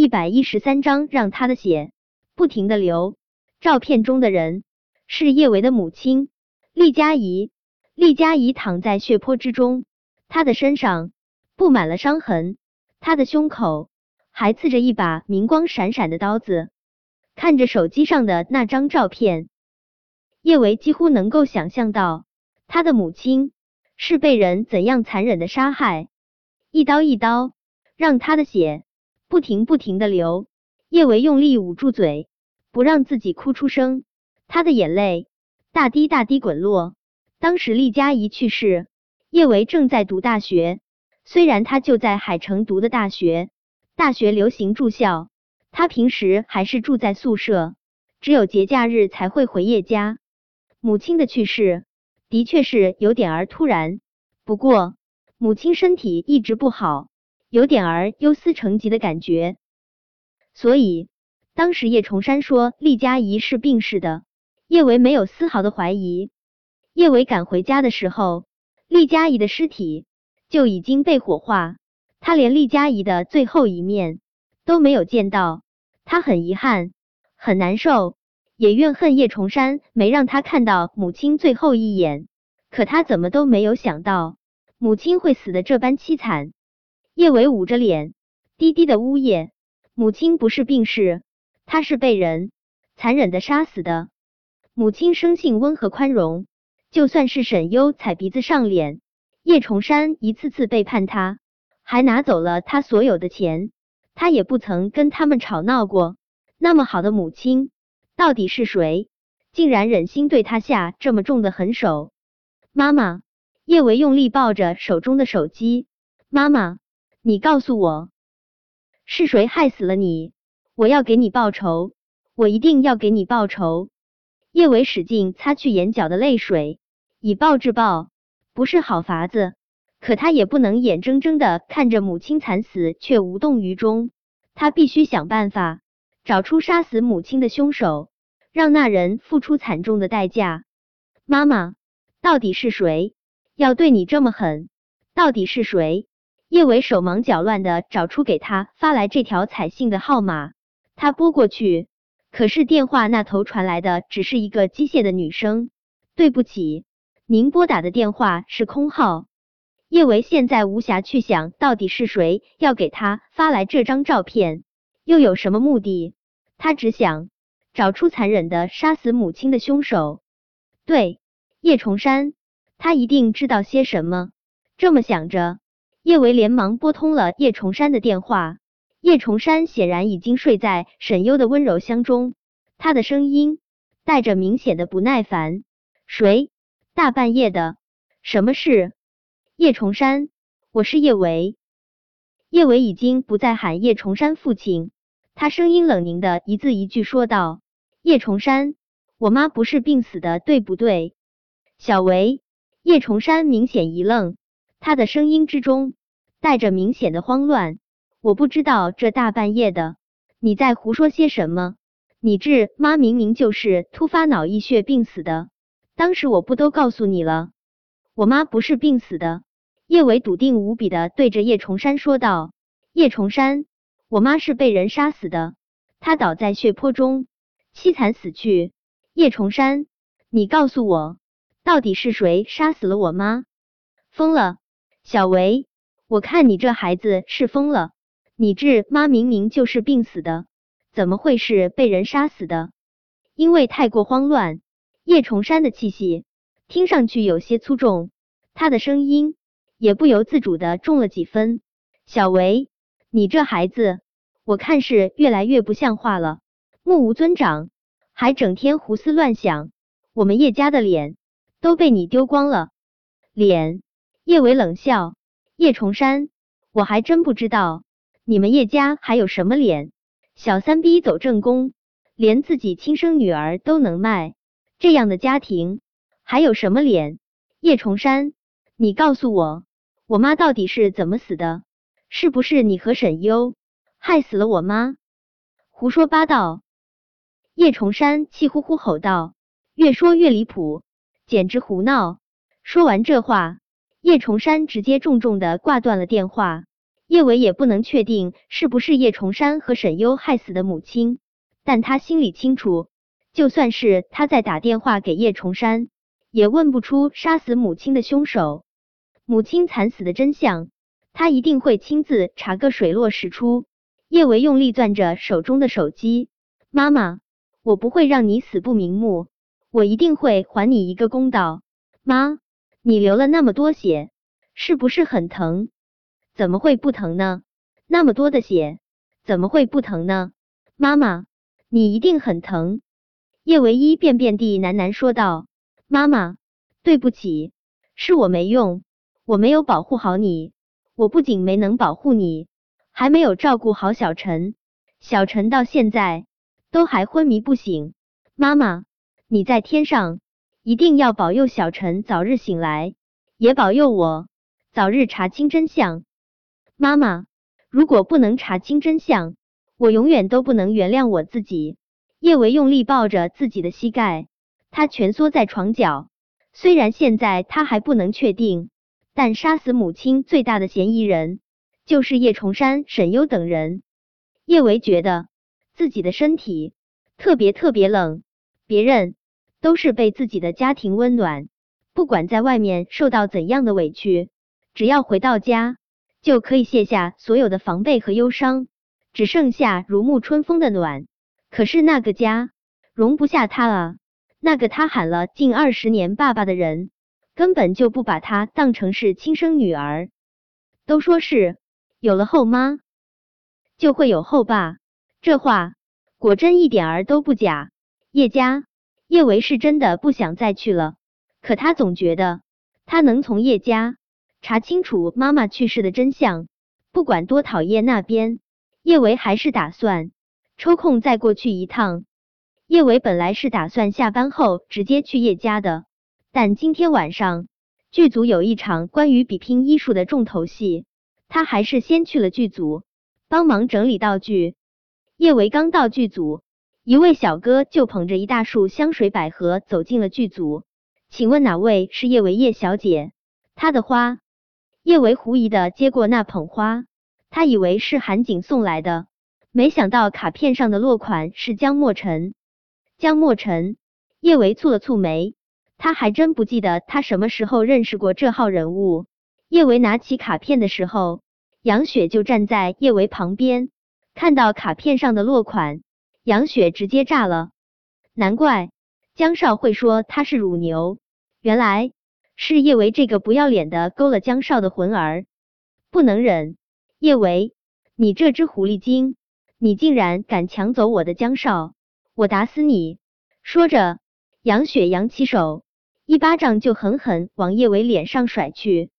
一百一十三章，让他的血不停的流。照片中的人是叶维的母亲厉佳怡。厉佳怡躺在血泊之中，她的身上布满了伤痕，她的胸口还刺着一把明光闪闪的刀子。看着手机上的那张照片，叶维几乎能够想象到他的母亲是被人怎样残忍的杀害，一刀一刀，让他的血。不停不停的流，叶维用力捂住嘴，不让自己哭出声。他的眼泪大滴大滴滚落。当时厉佳怡去世，叶维正在读大学。虽然他就在海城读的大学，大学流行住校，他平时还是住在宿舍，只有节假日才会回叶家。母亲的去世的确是有点儿突然，不过母亲身体一直不好。有点儿忧思成疾的感觉，所以当时叶崇山说厉佳怡是病逝的，叶维没有丝毫的怀疑。叶维赶回家的时候，厉佳怡的尸体就已经被火化，他连厉佳怡的最后一面都没有见到，他很遗憾，很难受，也怨恨叶崇山没让他看到母亲最后一眼。可他怎么都没有想到，母亲会死的这般凄惨。叶伟捂着脸，低低的呜咽。母亲不是病逝，她是被人残忍的杀死的。母亲生性温和宽容，就算是沈优踩鼻子上脸，叶崇山一次次背叛他，还拿走了他所有的钱，他也不曾跟他们吵闹过。那么好的母亲，到底是谁，竟然忍心对他下这么重的狠手？妈妈，叶维用力抱着手中的手机，妈妈。你告诉我，是谁害死了你？我要给你报仇，我一定要给你报仇。叶伟使劲擦去眼角的泪水，以暴制暴不是好法子，可他也不能眼睁睁的看着母亲惨死却无动于衷，他必须想办法找出杀死母亲的凶手，让那人付出惨重的代价。妈妈，到底是谁要对你这么狠？到底是谁？叶伟手忙脚乱的找出给他发来这条彩信的号码，他拨过去，可是电话那头传来的只是一个机械的女声：“对不起，您拨打的电话是空号。”叶维现在无暇去想到底是谁要给他发来这张照片，又有什么目的，他只想找出残忍的杀死母亲的凶手。对，叶崇山，他一定知道些什么。这么想着。叶维连忙拨通了叶崇山的电话，叶崇山显然已经睡在沈优的温柔乡中，他的声音带着明显的不耐烦：“谁？大半夜的，什么事？”叶崇山，我是叶维。叶维已经不再喊叶崇山父亲，他声音冷凝的一字一句说道：“叶崇山，我妈不是病死的，对不对？”小维，叶崇山明显一愣。他的声音之中带着明显的慌乱。我不知道这大半夜的你在胡说些什么。你这妈明明就是突发脑溢血病死的，当时我不都告诉你了？我妈不是病死的。叶伟笃定无比的对着叶崇山说道：“叶崇山，我妈是被人杀死的，她倒在血泊中，凄惨死去。叶崇山，你告诉我，到底是谁杀死了我妈？疯了！”小维，我看你这孩子是疯了。你这妈明明就是病死的，怎么会是被人杀死的？因为太过慌乱，叶崇山的气息听上去有些粗重，他的声音也不由自主的重了几分。小维，你这孩子，我看是越来越不像话了，目无尊长，还整天胡思乱想。我们叶家的脸都被你丢光了，脸。叶伟冷笑：“叶崇山，我还真不知道你们叶家还有什么脸。小三逼走正宫，连自己亲生女儿都能卖，这样的家庭还有什么脸？叶崇山，你告诉我，我妈到底是怎么死的？是不是你和沈优害死了我妈？胡说八道！”叶崇山气呼呼吼道，越说越离谱，简直胡闹！说完这话。叶崇山直接重重的挂断了电话。叶伟也不能确定是不是叶崇山和沈优害死的母亲，但他心里清楚，就算是他在打电话给叶崇山，也问不出杀死母亲的凶手。母亲惨死的真相，他一定会亲自查个水落石出。叶维用力攥着手中的手机，妈妈，我不会让你死不瞑目，我一定会还你一个公道。妈，你流了那么多血，是不是很疼？怎么会不疼呢？那么多的血，怎么会不疼呢？妈妈，你一定很疼。叶唯一便便地喃喃说道：“妈妈，对不起，是我没用，我没有保护好你。我不仅没能保护你，还没有照顾好小陈。小陈到现在都还昏迷不醒。妈妈，你在天上一定要保佑小陈早日醒来，也保佑我早日查清真相。”妈妈，如果不能查清真相，我永远都不能原谅我自己。叶维用力抱着自己的膝盖，他蜷缩在床角。虽然现在他还不能确定，但杀死母亲最大的嫌疑人就是叶崇山、沈优等人。叶维觉得自己的身体特别特别冷，别人都是被自己的家庭温暖，不管在外面受到怎样的委屈，只要回到家。就可以卸下所有的防备和忧伤，只剩下如沐春风的暖。可是那个家容不下他啊！那个他喊了近二十年爸爸的人，根本就不把他当成是亲生女儿。都说是有了后妈就会有后爸，这话果真一点儿都不假。叶家叶维是真的不想再去了，可他总觉得他能从叶家。查清楚妈妈去世的真相，不管多讨厌那边，叶维还是打算抽空再过去一趟。叶维本来是打算下班后直接去叶家的，但今天晚上剧组有一场关于比拼医术的重头戏，他还是先去了剧组帮忙整理道具。叶维刚到剧组，一位小哥就捧着一大束香水百合走进了剧组，请问哪位是叶维叶小姐？她的花。叶维狐疑的接过那捧花，他以为是韩景送来的，没想到卡片上的落款是江莫尘。江莫尘，叶维蹙了蹙眉，他还真不记得他什么时候认识过这号人物。叶维拿起卡片的时候，杨雪就站在叶维旁边，看到卡片上的落款，杨雪直接炸了。难怪江少会说他是乳牛，原来。是叶维这个不要脸的勾了江少的魂儿，不能忍！叶维，你这只狐狸精，你竟然敢抢走我的江少，我打死你！说着，杨雪扬起手，一巴掌就狠狠往叶维脸上甩去。